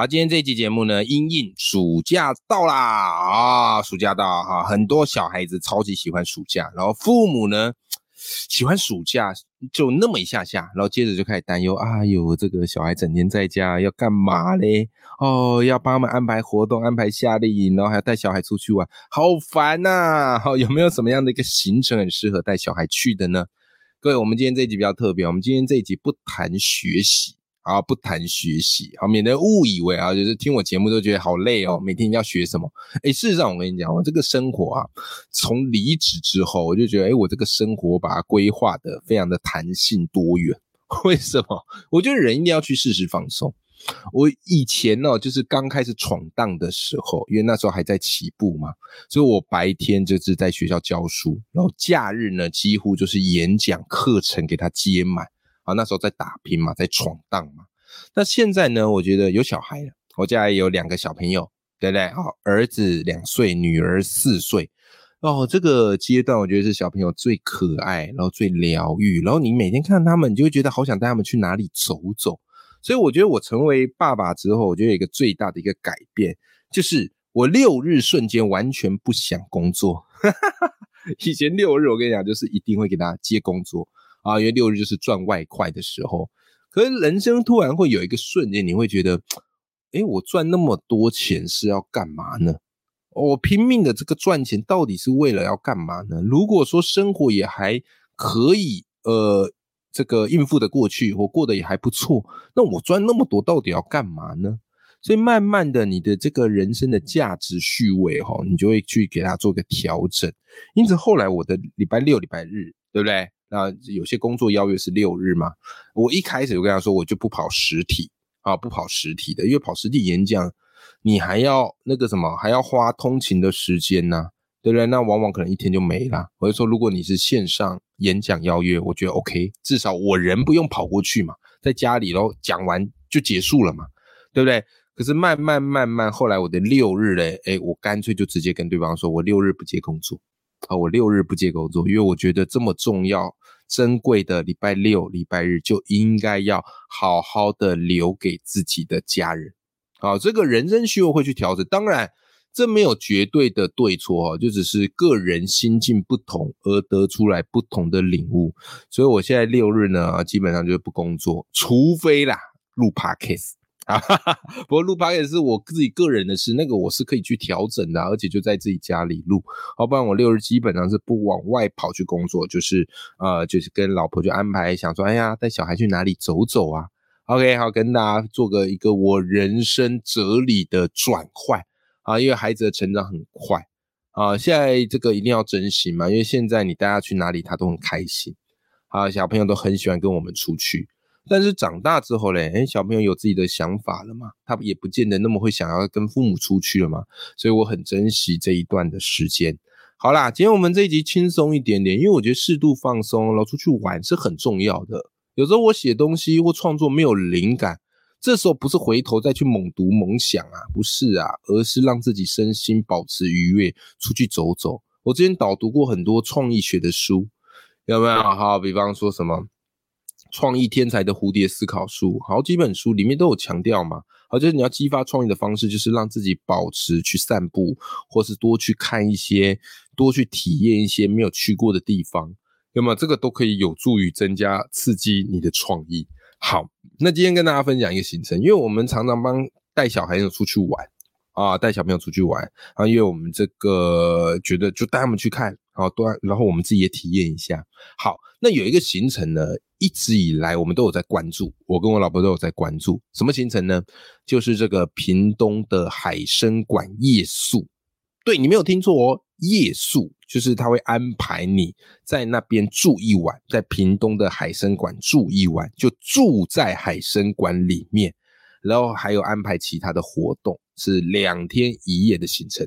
好，今天这期节目呢，因应暑假到啦啊，暑假到哈，很多小孩子超级喜欢暑假，然后父母呢喜欢暑假就那么一下下，然后接着就开始担忧，哎呦，这个小孩整天在家要干嘛嘞？哦，要帮他们安排活动，安排夏令营，然后还要带小孩出去玩，好烦呐、好，有没有什么样的一个行程很适合带小孩去的呢？各位，我们今天这一集比较特别，我们今天这一集不谈学习啊，不谈学习，好，免得误以为啊，就是听我节目都觉得好累哦，每天要学什么。哎，事实上我跟你讲，我这个生活啊，从离职之后，我就觉得，哎，我这个生活把它规划的非常的弹性多元。为什么？我觉得人一定要去适时放松。我以前呢、就是刚开始闯荡的时候，因为那时候还在起步嘛，所以我白天就是在学校教书，然后假日呢几乎就是演讲课程给他接满啊。那时候在打拼嘛，在闯荡嘛。那现在呢，我觉得有小孩了，我家也有两个小朋友，对不对？好，儿子两岁，女儿四岁。哦，这个阶段我觉得是小朋友最可爱，然后最疗愈，然后你每天看他们，你就会觉得好想带他们去哪里走走。所以我觉得我成为爸爸之后，我觉得有一个最大的一个改变，就是我六日瞬间完全不想工作。以前六日我跟你讲，就是一定会给他接工作啊，因为六日就是赚外快的时候。可是人生突然会有一个瞬间，你会觉得，诶，我赚那么多钱是要干嘛呢？我拼命的这个赚钱到底是为了要干嘛呢？如果说生活也还可以，呃，这个应付的过去，我过得也还不错，那我赚那么多到底要干嘛呢？所以慢慢的，你的这个人生的价值序位哈，你就会去给它做个调整。因此后来我的礼拜六、礼拜日，对不对？那有些工作邀约是六日嘛，我一开始就跟他说，我就不跑实体啊，不跑实体的，因为跑实体演讲，你还要那个什么，还要花通勤的时间呐、对不对？那往往可能一天就没了。我就说，如果你是线上演讲邀约，我觉得 OK，至少我人不用跑过去嘛，在家里然后讲完就结束了嘛，对不对？可是慢慢慢慢，后来我的六日嘞，哎，我干脆就直接跟对方说，我六日不接工作啊，我六日不接工作，因为我觉得这么重要、珍贵的礼拜六、礼拜日就应该要好好的留给自己的家人。好，这个人生需要会去调整，当然这没有绝对的对错哦，就只是个人心境不同而得出来不同的领悟。所以我现在六日呢，基本上就是不工作，除非啦录 podcast。啊，哈哈，不过录 p o 是我自己个人的事，那个我是可以去调整的，而且就在自己家里录。要不然我六日基本上是不往外跑去工作，就是呃，就是跟老婆就安排想说，哎呀，带小孩去哪里走走啊。OK，好，跟大家做个一个我人生哲理的转换啊，因为孩子的成长很快啊，现在这个一定要珍惜嘛，因为现在你带他去哪里，他都很开心啊，小朋友都很喜欢跟我们出去。但是长大之后嘞，哎，小朋友有自己的想法了嘛，他也不见得那么会想要跟父母出去了嘛，所以我很珍惜这一段的时间。好啦，今天我们这一集轻松一点点，因为我觉得适度放松，然后出去玩是很重要的。有时候我写东西或创作没有灵感，这时候不是回头再去猛读猛想啊，不是啊，而是让自己身心保持愉悦，出去走走。我之前导读过很多创意学的书，有没有？好，比方说什么创意天才的蝴蝶思考书，好几本书里面都有强调嘛。好，就是你要激发创意的方式，就是让自己保持去散步，或是多去看一些，多去体验一些没有去过的地方。那么这个都可以有助于增加刺激你的创意。好，那今天跟大家分享一个行程，因为我们常常帮带小孩子出去玩啊，带小朋友出去玩啊，因为我们这个觉得就带他们去看，好多，然后我们自己也体验一下。好，那有一个行程呢，一直以来我们都有在关注，我跟我老婆都有在关注。什么行程呢？就是这个屏东的海参馆夜宿。对你没有听错哦，夜宿就是他会安排你在那边住一晚，在屏东的海参馆住一晚，就住在海参馆里面，然后还有安排其他的活动。是两天一夜的行程。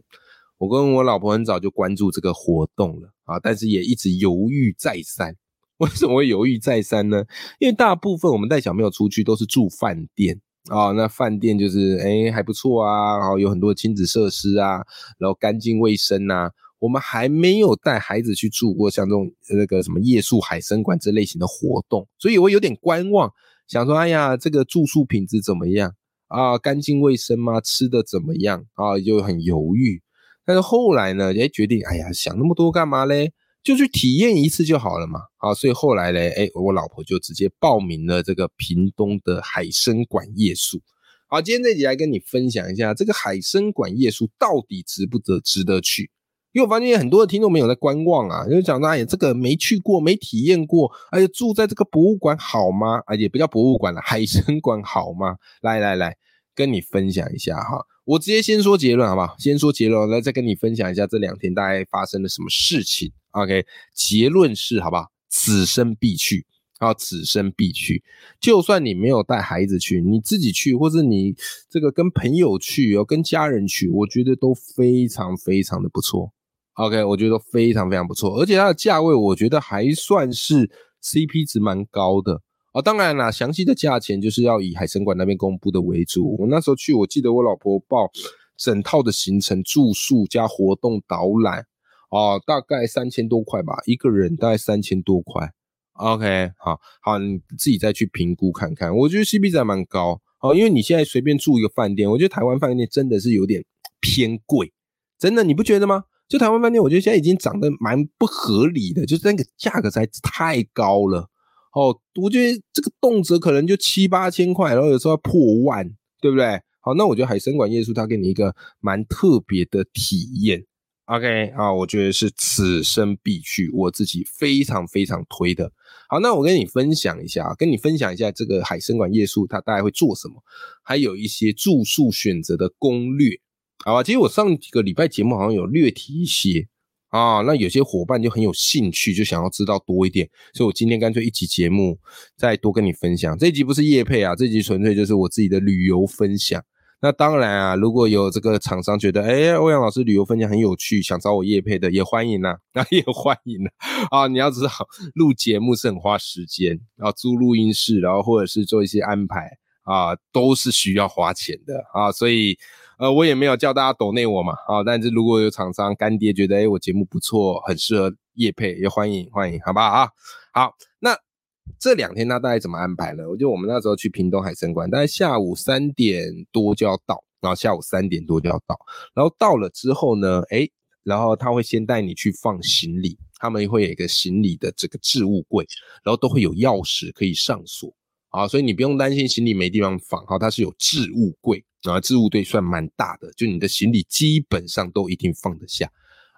我跟我老婆很早就关注这个活动了啊，但是也一直犹豫再三。为什么会犹豫再三呢？因为大部分我们带小朋友出去都是住饭店啊，那饭店就是哎还不错啊，然后有很多亲子设施啊，然后干净卫生啊。我们还没有带孩子去住过像这种那个什么夜宿海参馆这类型的活动，所以我有点观望，想说哎呀，这个住宿品质怎么样啊？干净卫生吗？吃的怎么样啊？就很犹豫。但是后来呢，哎，决定，哎呀，想那么多干嘛嘞？就去体验一次就好了嘛。好，所以后来嘞，哎，我老婆就直接报名了这个屏东的海参馆夜宿。好，今天这集来跟你分享一下，这个海参馆夜宿到底值不值值得去？因为我发现很多的听众没有在观望啊，就讲说，哎呀，这个没去过，没体验过，而且住在这个博物馆好吗？而且不叫博物馆了，海参馆好吗？来来来，跟你分享一下哈。我直接先说结论好不好？先说结论，来再跟你分享一下这两天大概发生了什么事情。OK，结论是好不好？此生必去，啊，此生必去。就算你没有带孩子去，你自己去，或者你这个跟朋友去，哦，跟家人去，我觉得都非常非常的不错。OK，我觉得非常非常不错，而且它的价位我觉得还算是 CP 值蛮高的。啊，当然啦，详细的价钱就是要以海参馆那边公布的为主。我那时候去，我记得我老婆报整套的行程、住宿加活动导览，哦，大概三千多块吧，一个人大概三千多块。OK，好好，你自己再去评估看看。我觉得 CP 值还蛮高，哦，因为你现在随便住一个饭店，我觉得台湾饭店真的是有点偏贵，真的你不觉得吗？就台湾饭店，我觉得现在已经涨得蛮不合理的，就是那个价格在太高了。哦，我觉得这个动辄可能就七八千块，然后有时候要破万，对不对？好，那我觉得海参馆夜宿它给你一个蛮特别的体验。OK 啊，我觉得是此生必去，我自己非常非常推的。好，那我跟你分享一下，跟你分享一下这个海参馆夜宿它大概会做什么，还有一些住宿选择的攻略，好吧？其实我上几个礼拜节目好像有略提一些。啊，那有些伙伴就很有兴趣，就想要知道多一点，所以我今天干脆一集节目再多跟你分享。这集不是夜配啊，这集纯粹就是我自己的旅游分享。那当然啊，如果有这个厂商觉得，哎，欧阳老师旅游分享很有趣，想找我夜配的，也欢迎呐，那也欢迎呐。啊，你要知道，录节目是很花时间，然后租录音室，然后或者是做一些安排啊，都是需要花钱的啊，所以。呃，我也没有叫大家抖内我嘛，啊，但是如果有厂商干爹觉得，哎，我节目不错，很适合叶配，也欢迎欢迎，好不好啊？好，那这两天他大概怎么安排呢？我就我们那时候去屏东海参馆，大概下午三点多就要到，然后下午三点多就要到，然后到了之后呢，哎，然后他会先带你去放行李，他们会有一个行李的这个置物柜，然后都会有钥匙可以上锁，啊，所以你不用担心行李没地方放，好，它是有置物柜。啊，置物柜算蛮大的，就你的行李基本上都一定放得下。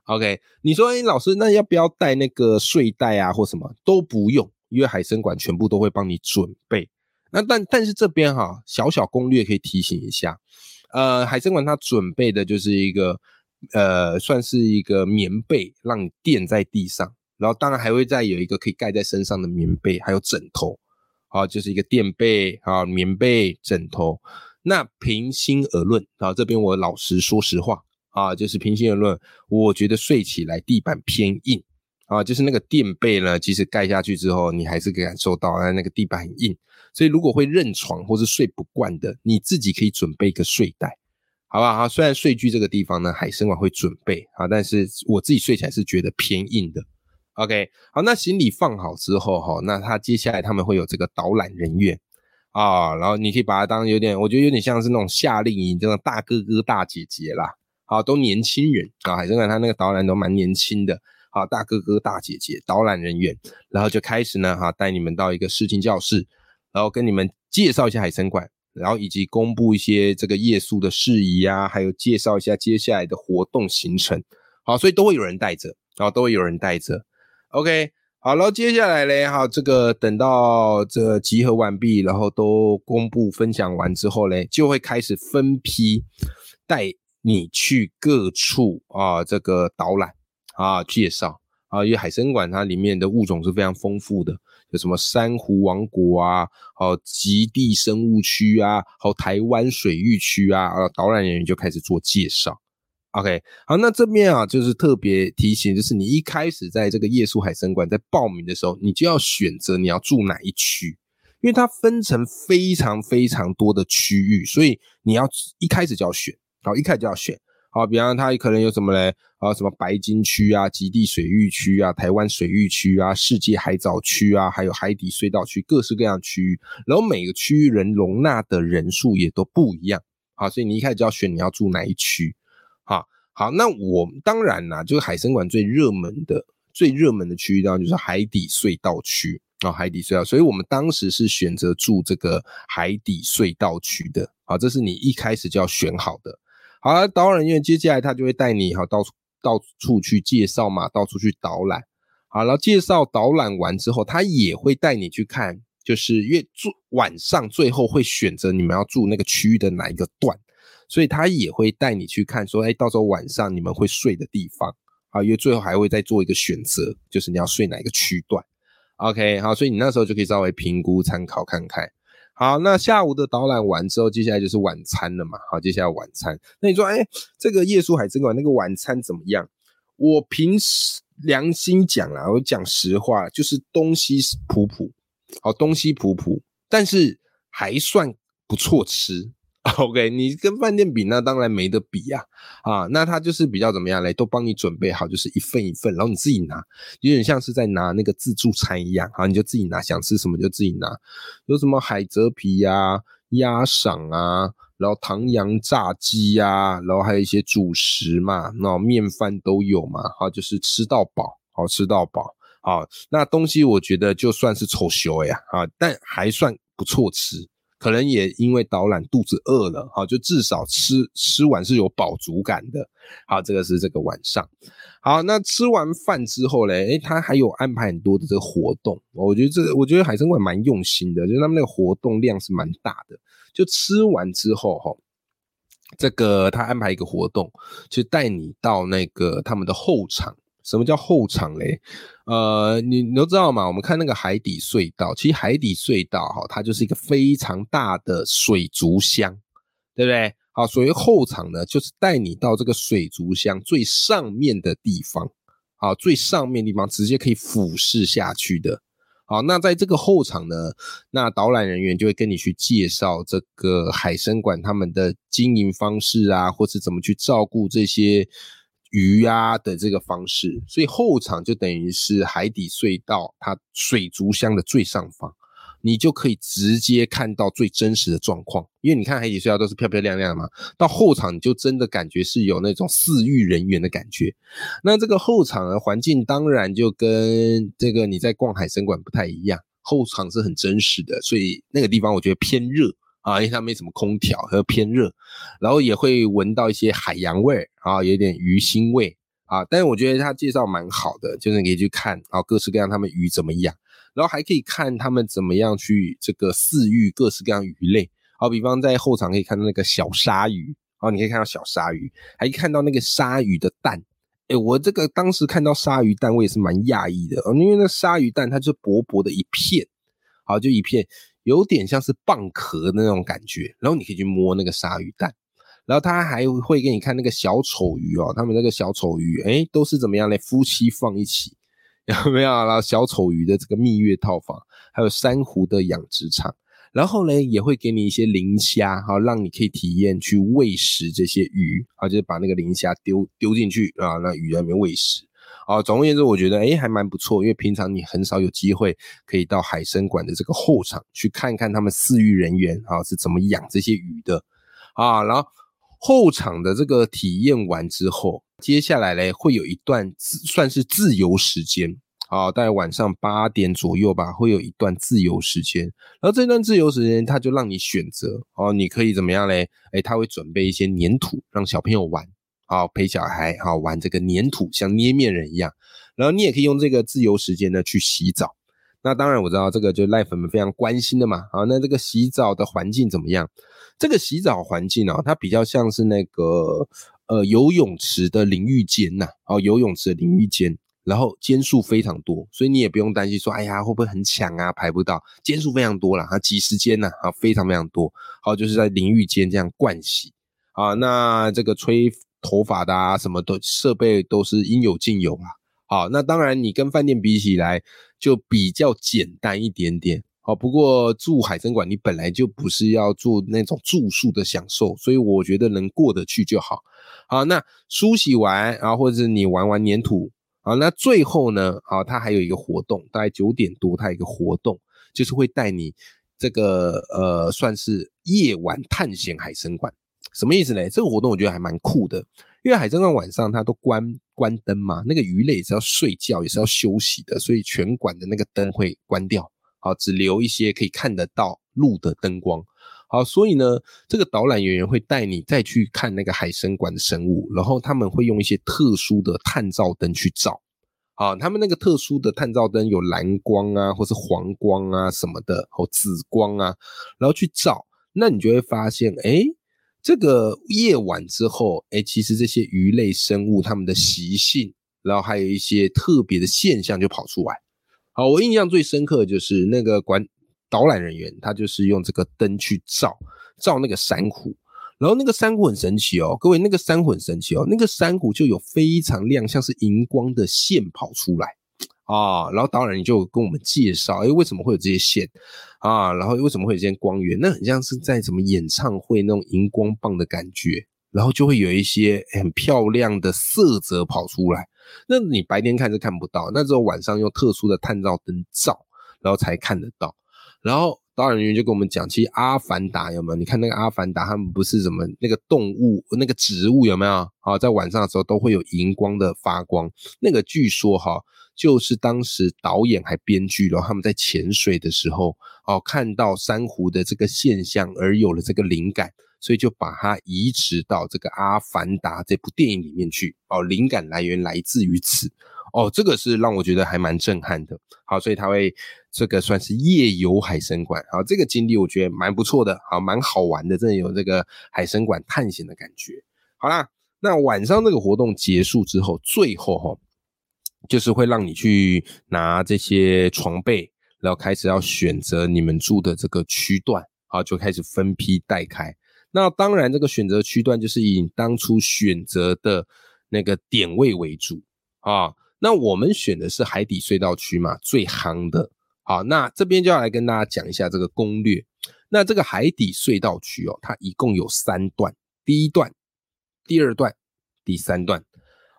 OK，你说，哎，老师，那要不要带那个睡袋啊，或什么都不用，因为海参馆全部都会帮你准备。那但但是这边哈，小小攻略可以提醒一下，呃，海参馆它准备的就是一个呃，算是一个棉被，让你垫在地上，然后当然还会再有一个可以盖在身上的棉被，还有枕头，啊，就是一个垫被啊，棉被、枕头。那平心而论啊，这边我老实说实话啊，就是平心而论，我觉得睡起来地板偏硬啊，就是那个垫被呢，其实盖下去之后，你还是可以感受到啊那个地板很硬，所以如果会认床或是睡不惯的，你自己可以准备一个睡袋，好不好？虽然睡具这个地方呢，海参馆会准备啊，但是我自己睡起来是觉得偏硬的。OK，好，那行李放好之后哈，那他接下来他们会有这个导览人员。啊，然后你可以把它当有点，我觉得有点像是那种夏令营这种大哥哥大姐姐啦，好，都年轻人啊，海参馆他那个导览都蛮年轻的，好，大哥哥大姐姐导览人员，然后就开始呢，哈，带你们到一个视听教室，然后跟你们介绍一下海参馆，然后以及公布一些这个夜宿的事宜啊，还有介绍一下接下来的活动行程，好，所以都会有人带着，然后都会有人带着，OK。好了，接下来嘞，哈，这个等到这集合完毕，然后都公布分享完之后嘞，就会开始分批带你去各处啊，这个导览啊，介绍啊，因为海参馆它里面的物种是非常丰富的，有什么珊瑚王国啊，好极地生物区啊，好台湾水域区啊，啊，导览人员就开始做介绍。OK，好，那这边啊，就是特别提醒，就是你一开始在这个夜宿海参馆在报名的时候，你就要选择你要住哪一区，因为它分成非常非常多的区域，所以你要一开始就要选，好，一开始就要选，好，比方它可能有什么嘞，啊，什么白金区啊、极地水域区啊、台湾水域区啊、世界海藻区啊，还有海底隧道区，各式各样区域，然后每个区域人容纳的人数也都不一样，好，所以你一开始就要选你要住哪一区。好，那我当然啦，就是海参馆最热门的、最热门的区域，当然就是海底隧道区啊，海底隧道。所以我们当时是选择住这个海底隧道区的。好，这是你一开始就要选好的。好了，导览人员接下来他就会带你哈到处到处去介绍嘛，到处去导览。好了，介绍导览完之后，他也会带你去看，就是因为住晚上最后会选择你们要住那个区域的哪一个段。所以他也会带你去看，说，哎，到时候晚上你们会睡的地方啊，因为最后还会再做一个选择，就是你要睡哪一个区段。OK，好，所以你那时候就可以稍微评估参考看看。好，那下午的导览完之后，接下来就是晚餐了嘛。好，接下来晚餐，那你说，哎，这个夜宿海参馆那个晚餐怎么样？我平时良心讲啊，我讲实话，就是东西普普，好，东西普普，但是还算不错吃。OK，你跟饭店比，那当然没得比呀。啊，那他就是比较怎么样嘞？都帮你准备好，就是一份一份，然后你自己拿，有点像是在拿那个自助餐一样。好，你就自己拿，想吃什么就自己拿。有什么海蜇皮呀、鸭赏啊，然后唐扬炸鸡呀，然后还有一些主食嘛，那面饭都有嘛。好，就是吃到饱，好吃到饱。好，那东西我觉得就算是丑修呀，啊，但还算不错吃。可能也因为导览肚子饿了，好，就至少吃吃完是有饱足感的。好，这个是这个晚上。好，那吃完饭之后嘞，诶，他还有安排很多的这个活动。我觉得这，我觉得海参馆蛮用心的，就是他们那个活动量是蛮大的。就吃完之后，哈，这个他安排一个活动，就带你到那个他们的后场。什么叫后场嘞？呃，你你都知道嘛？我们看那个海底隧道，其实海底隧道哈，它就是一个非常大的水族箱，对不对？好，所谓后场呢，就是带你到这个水族箱最上面的地方，好，最上面地方直接可以俯视下去的。好，那在这个后场呢，那导览人员就会跟你去介绍这个海参馆他们的经营方式啊，或是怎么去照顾这些。鱼啊的这个方式，所以后场就等于是海底隧道它水族箱的最上方，你就可以直接看到最真实的状况。因为你看海底隧道都是漂漂亮亮的嘛，到后场你就真的感觉是有那种饲育人员的感觉。那这个后场的环境当然就跟这个你在逛海参馆不太一样，后场是很真实的，所以那个地方我觉得偏热。啊，因为它没什么空调，和偏热，然后也会闻到一些海洋味啊，有点鱼腥味啊。但是我觉得他介绍蛮好的，就是你可以去看啊，各式各样他们鱼怎么养，然后还可以看他们怎么样去这个饲育各式各样鱼类。好，比方在后场可以看到那个小鲨鱼，哦，你可以看到小鲨鱼，还看到那个鲨鱼的蛋。哎，我这个当时看到鲨鱼蛋，我也是蛮讶异的，因为那鲨鱼蛋它就薄薄的一片，好，就一片。有点像是蚌壳的那种感觉，然后你可以去摸那个鲨鱼蛋，然后他还会给你看那个小丑鱼哦，他们那个小丑鱼，哎，都是怎么样呢？夫妻放一起，有没有？然后小丑鱼的这个蜜月套房，还有珊瑚的养殖场，然后呢，也会给你一些磷虾，好，让你可以体验去喂食这些鱼，啊，就是把那个磷虾丢丢进去啊，让鱼在里面喂食。啊，总而言之，我觉得哎，还蛮不错，因为平常你很少有机会可以到海参馆的这个后场去看看他们饲育人员啊是怎么养这些鱼的啊。然后后场的这个体验完之后，接下来嘞会有一段自算是自由时间啊，大概晚上八点左右吧，会有一段自由时间。然后这段自由时间，他就让你选择哦，你可以怎么样嘞？哎，他会准备一些粘土让小朋友玩。好陪小孩，好玩这个粘土，像捏面人一样。然后你也可以用这个自由时间呢去洗澡。那当然我知道这个就赖粉们非常关心的嘛。好，那这个洗澡的环境怎么样？这个洗澡环境呢，它比较像是那个呃游泳池的淋浴间呐。哦，游泳池的淋浴间。然后间数非常多，所以你也不用担心说，哎呀会不会很抢啊，排不到，间数非常多了啊，几十间呢啊，非常非常多。好，就是在淋浴间这样灌洗啊，那这个吹头发的啊，什么都设备都是应有尽有啦。好，那当然你跟饭店比起来就比较简单一点点。好，不过住海参馆你本来就不是要做那种住宿的享受，所以我觉得能过得去就好。好，那梳洗完，然后或者是你玩完粘土，好，那最后呢，好，它还有一个活动，大概九点多，它有一个活动，就是会带你这个呃，算是夜晚探险海参馆。什么意思呢？这个活动我觉得还蛮酷的，因为海参馆晚上它都关关灯嘛，那个鱼类也是要睡觉，也是要休息的，所以全馆的那个灯会关掉。好，只留一些可以看得到路的灯光。好，所以呢，这个导览人员会带你再去看那个海参馆的生物，然后他们会用一些特殊的探照灯去照。好，他们那个特殊的探照灯有蓝光啊，或是黄光啊什么的，或紫光啊，然后去照，那你就会发现，哎，这个夜晚之后，哎，其实这些鱼类生物它们的习性，然后还有一些特别的现象就跑出来。好，我印象最深刻的就是那个管导览人员，他就是用这个灯去照照那个珊瑚，然后那个珊瑚很神奇哦，各位那个珊瑚很神奇哦，那个珊瑚就有非常亮，像是荧光的线跑出来啊，然后导演就跟我们介绍，哎，为什么会有这些线啊？然后为什么会有这些光源？那很像是在什么演唱会那种荧光棒的感觉，然后就会有一些很漂亮的色泽跑出来。那你白天看是看不到，那只有晚上用特殊的探照灯照，然后才看得到。然后导演员就跟我们讲，其实阿凡达有没有？你看那个阿凡达，他们不是什么那个动物、那个植物有没有？啊，在晚上的时候都会有荧光的发光。那个据说哈，就是当时导演还编剧了，他们在潜水的时候，哦，看到珊瑚的这个现象而有了这个灵感。所以就把它移植到这个《阿凡达》这部电影里面去哦，灵感来源来自于此哦，这个是让我觉得还蛮震撼的。好，所以他会这个算是夜游海参馆，好，这个经历我觉得蛮不错的，好，蛮好玩的，真的有这个海参馆探险的感觉。好啦，那晚上这个活动结束之后，最后哈，就是会让你去拿这些床被，然后开始要选择你们住的这个区段，好，就开始分批带开。那当然，这个选择区段就是以你当初选择的那个点位为主啊。那我们选的是海底隧道区嘛，最夯的。好，那这边就要来跟大家讲一下这个攻略。那这个海底隧道区哦，它一共有三段，第一段、第二段、第三段。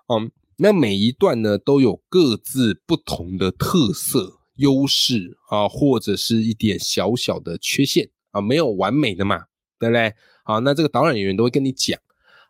嗯，那每一段呢都有各自不同的特色、优势啊，或者是一点小小的缺陷啊，没有完美的嘛，对不对？好，那这个导览人员都会跟你讲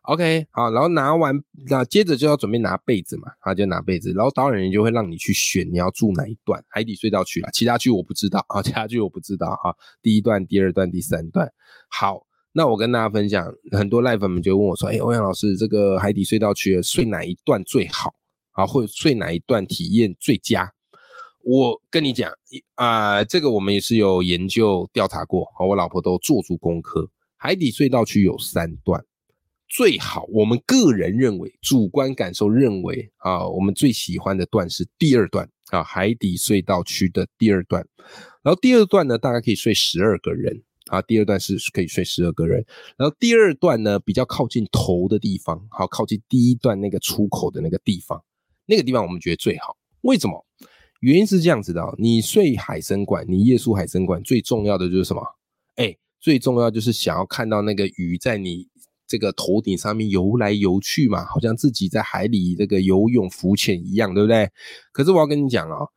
，OK，好，然后拿完，那接着就要准备拿被子嘛，他就拿被子，然后导览员就会让你去选你要住哪一段海底隧道区啊，其他区我不知道啊，其他区我不知道啊，第一段、第二段、第三段。好，那我跟大家分享，很多赖粉们就问我说，哎，欧阳老师，这个海底隧道区睡哪一段最好啊，或者睡哪一段体验最佳？我跟你讲，啊，这个我们也是有研究调查过，和我老婆都做足功课。海底隧道区有三段，最好我们个人认为，主观感受认为啊，我们最喜欢的段是第二段啊，海底隧道区的第二段。然后第二段呢，大概可以睡十二个人啊，第二段是可以睡十二个人。然后第二段呢，比较靠近头的地方，好，靠近第一段那个出口的那个地方，那个地方我们觉得最好。为什么？原因是这样子的，你睡海参馆，你夜宿海参馆，最重要的就是什么？哎。最重要就是想要看到那个鱼在你这个头顶上面游来游去嘛，好像自己在海里这个游泳浮潜一样，对不对？可是我要跟你讲哦，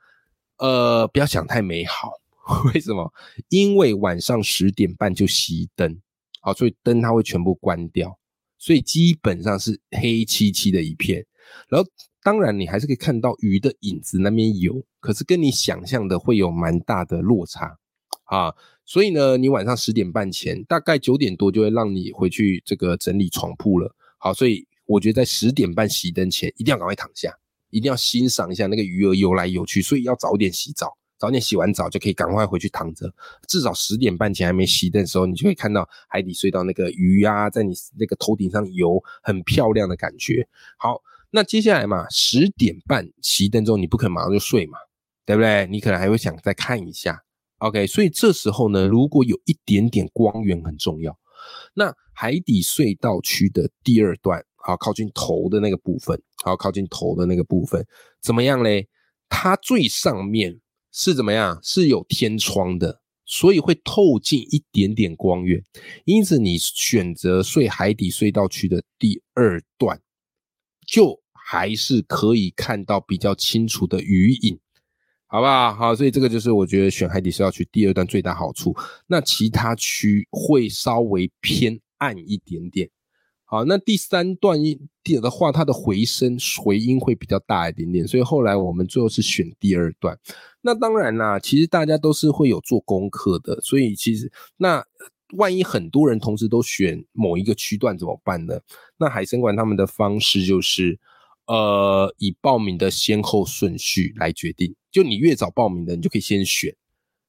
呃，不要想太美好。为什么？因为晚上十点半就熄灯，好，所以灯它会全部关掉，所以基本上是黑漆漆的一片。然后当然你还是可以看到鱼的影子那边有，可是跟你想象的会有蛮大的落差啊。所以呢，你晚上十点半前，大概九点多就会让你回去这个整理床铺了。好，所以我觉得在十点半熄灯前，一定要赶快躺下，一定要欣赏一下那个鱼儿游来游去。所以要早点洗澡，早点洗完澡就可以赶快回去躺着。至少十点半前还没熄灯的时候，你就会看到海底隧道那个鱼啊，在你那个头顶上游，很漂亮的感觉。好，那接下来嘛，十点半熄灯之后，你不可能马上就睡嘛，对不对？你可能还会想再看一下。OK，所以这时候呢，如果有一点点光源很重要。那海底隧道区的第二段，好靠近头的那个部分，好靠近头的那个部分，怎么样嘞？它最上面是怎么样？是有天窗的，所以会透进一点点光源。因此，你选择睡海底隧道区的第二段，就还是可以看到比较清楚的鱼影。好不好？好，所以这个就是我觉得选海底隧道区第二段最大好处。那其他区会稍微偏暗一点点。好，那第三段音的话，它的回声回音会比较大一点点。所以后来我们最后是选第二段。那当然啦，其实大家都是会有做功课的。所以其实那万一很多人同时都选某一个区段怎么办呢？那海参馆他们的方式就是。呃，以报名的先后顺序来决定，就你越早报名的，你就可以先选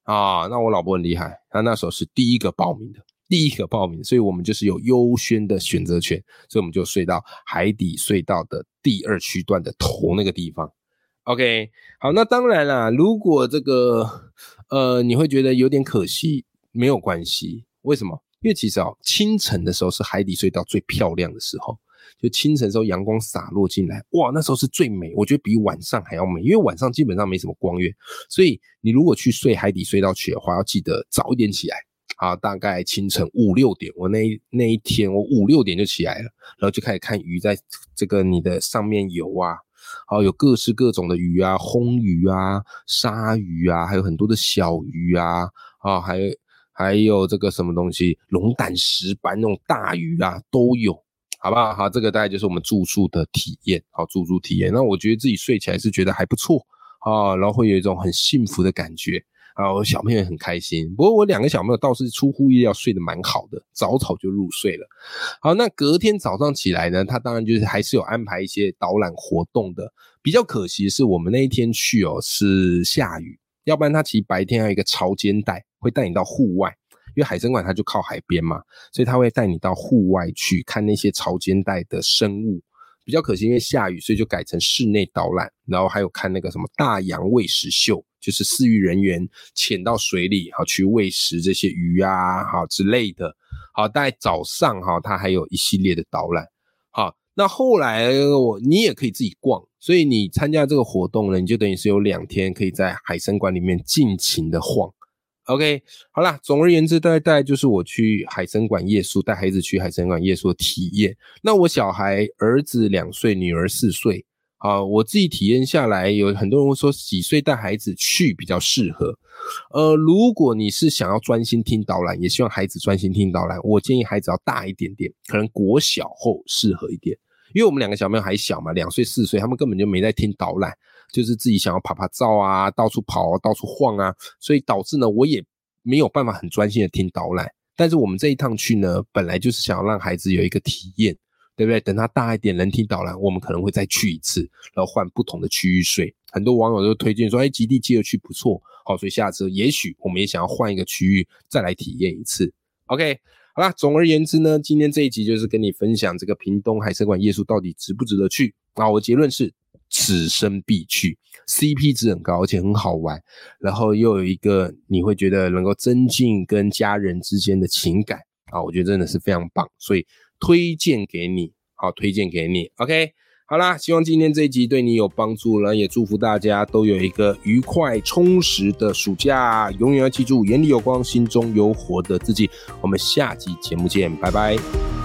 啊。那我老婆很厉害，她那时候是第一个报名的，第一个报名，所以我们就是有优先的选择权，所以我们就睡到海底隧道的第二区段的头那个地方。OK，好，那当然啦，如果这个呃你会觉得有点可惜，没有关系，为什么？因为其实哦，清晨的时候是海底隧道最漂亮的时候。就清晨时候阳光洒落进来，哇，那时候是最美，我觉得比晚上还要美，因为晚上基本上没什么光源，所以你如果去睡海底隧道去的话，要记得早一点起来啊，大概清晨五六点，我那那一天我五六点就起来了，然后就开始看鱼在这个你的上面游啊，好有各式各种的鱼啊，红鱼啊，鲨鱼啊，还有很多的小鱼啊，啊，还还有这个什么东西，龙胆石斑那种大鱼啊都有。好不好？好，这个大概就是我们住宿的体验，好住宿体验。那我觉得自己睡起来是觉得还不错啊，然后会有一种很幸福的感觉啊。我小朋友也很开心，不过我两个小朋友倒是出乎意料睡得蛮好的，早早就入睡了。好，那隔天早上起来呢，他当然就是还是有安排一些导览活动的。比较可惜是，我们那一天去哦是下雨，要不然他其实白天还有一个潮间带会带你到户外。因为海参馆它就靠海边嘛，所以他会带你到户外去看那些潮间带的生物。比较可惜，因为下雨，所以就改成室内导览。然后还有看那个什么大洋喂食秀，就是饲育人员潜到水里，好去喂食这些鱼啊，好之类的。好，大概早上哈，它还有一系列的导览。好，那后来我你也可以自己逛，所以你参加这个活动呢，你就等于是有两天可以在海参馆里面尽情的晃。OK，好啦，总而言之，大概就是我去海参馆夜宿，带孩子去海参馆夜宿的体验。那我小孩儿子两岁，女儿四岁啊，我自己体验下来，有很多人会说几岁带孩子去比较适合。呃，如果你是想要专心听导览，也希望孩子专心听导览，我建议孩子要大一点点，可能国小后适合一点，因为我们两个小朋友还小嘛，两岁四岁，他们根本就没在听导览。就是自己想要拍拍照啊，到处跑啊，到处晃啊，所以导致呢，我也没有办法很专心的听导览。但是我们这一趟去呢，本来就是想要让孩子有一个体验，对不对？等他大一点能听导览，我们可能会再去一次，然后换不同的区域睡。很多网友都推荐说，哎，极地接着去不错，好，所以下次也许我们也想要换一个区域再来体验一次。OK，好啦，总而言之呢，今天这一集就是跟你分享这个屏东海参馆夜宿到底值不值得去。那我结论是。此生必去，CP 值很高，而且很好玩，然后又有一个你会觉得能够增进跟家人之间的情感啊，我觉得真的是非常棒，所以推荐给你，好，推荐给你，OK，好啦，希望今天这一集对你有帮助然后，也祝福大家都有一个愉快充实的暑假，永远要记住眼里有光，心中有火的自己，我们下集节目见，拜拜。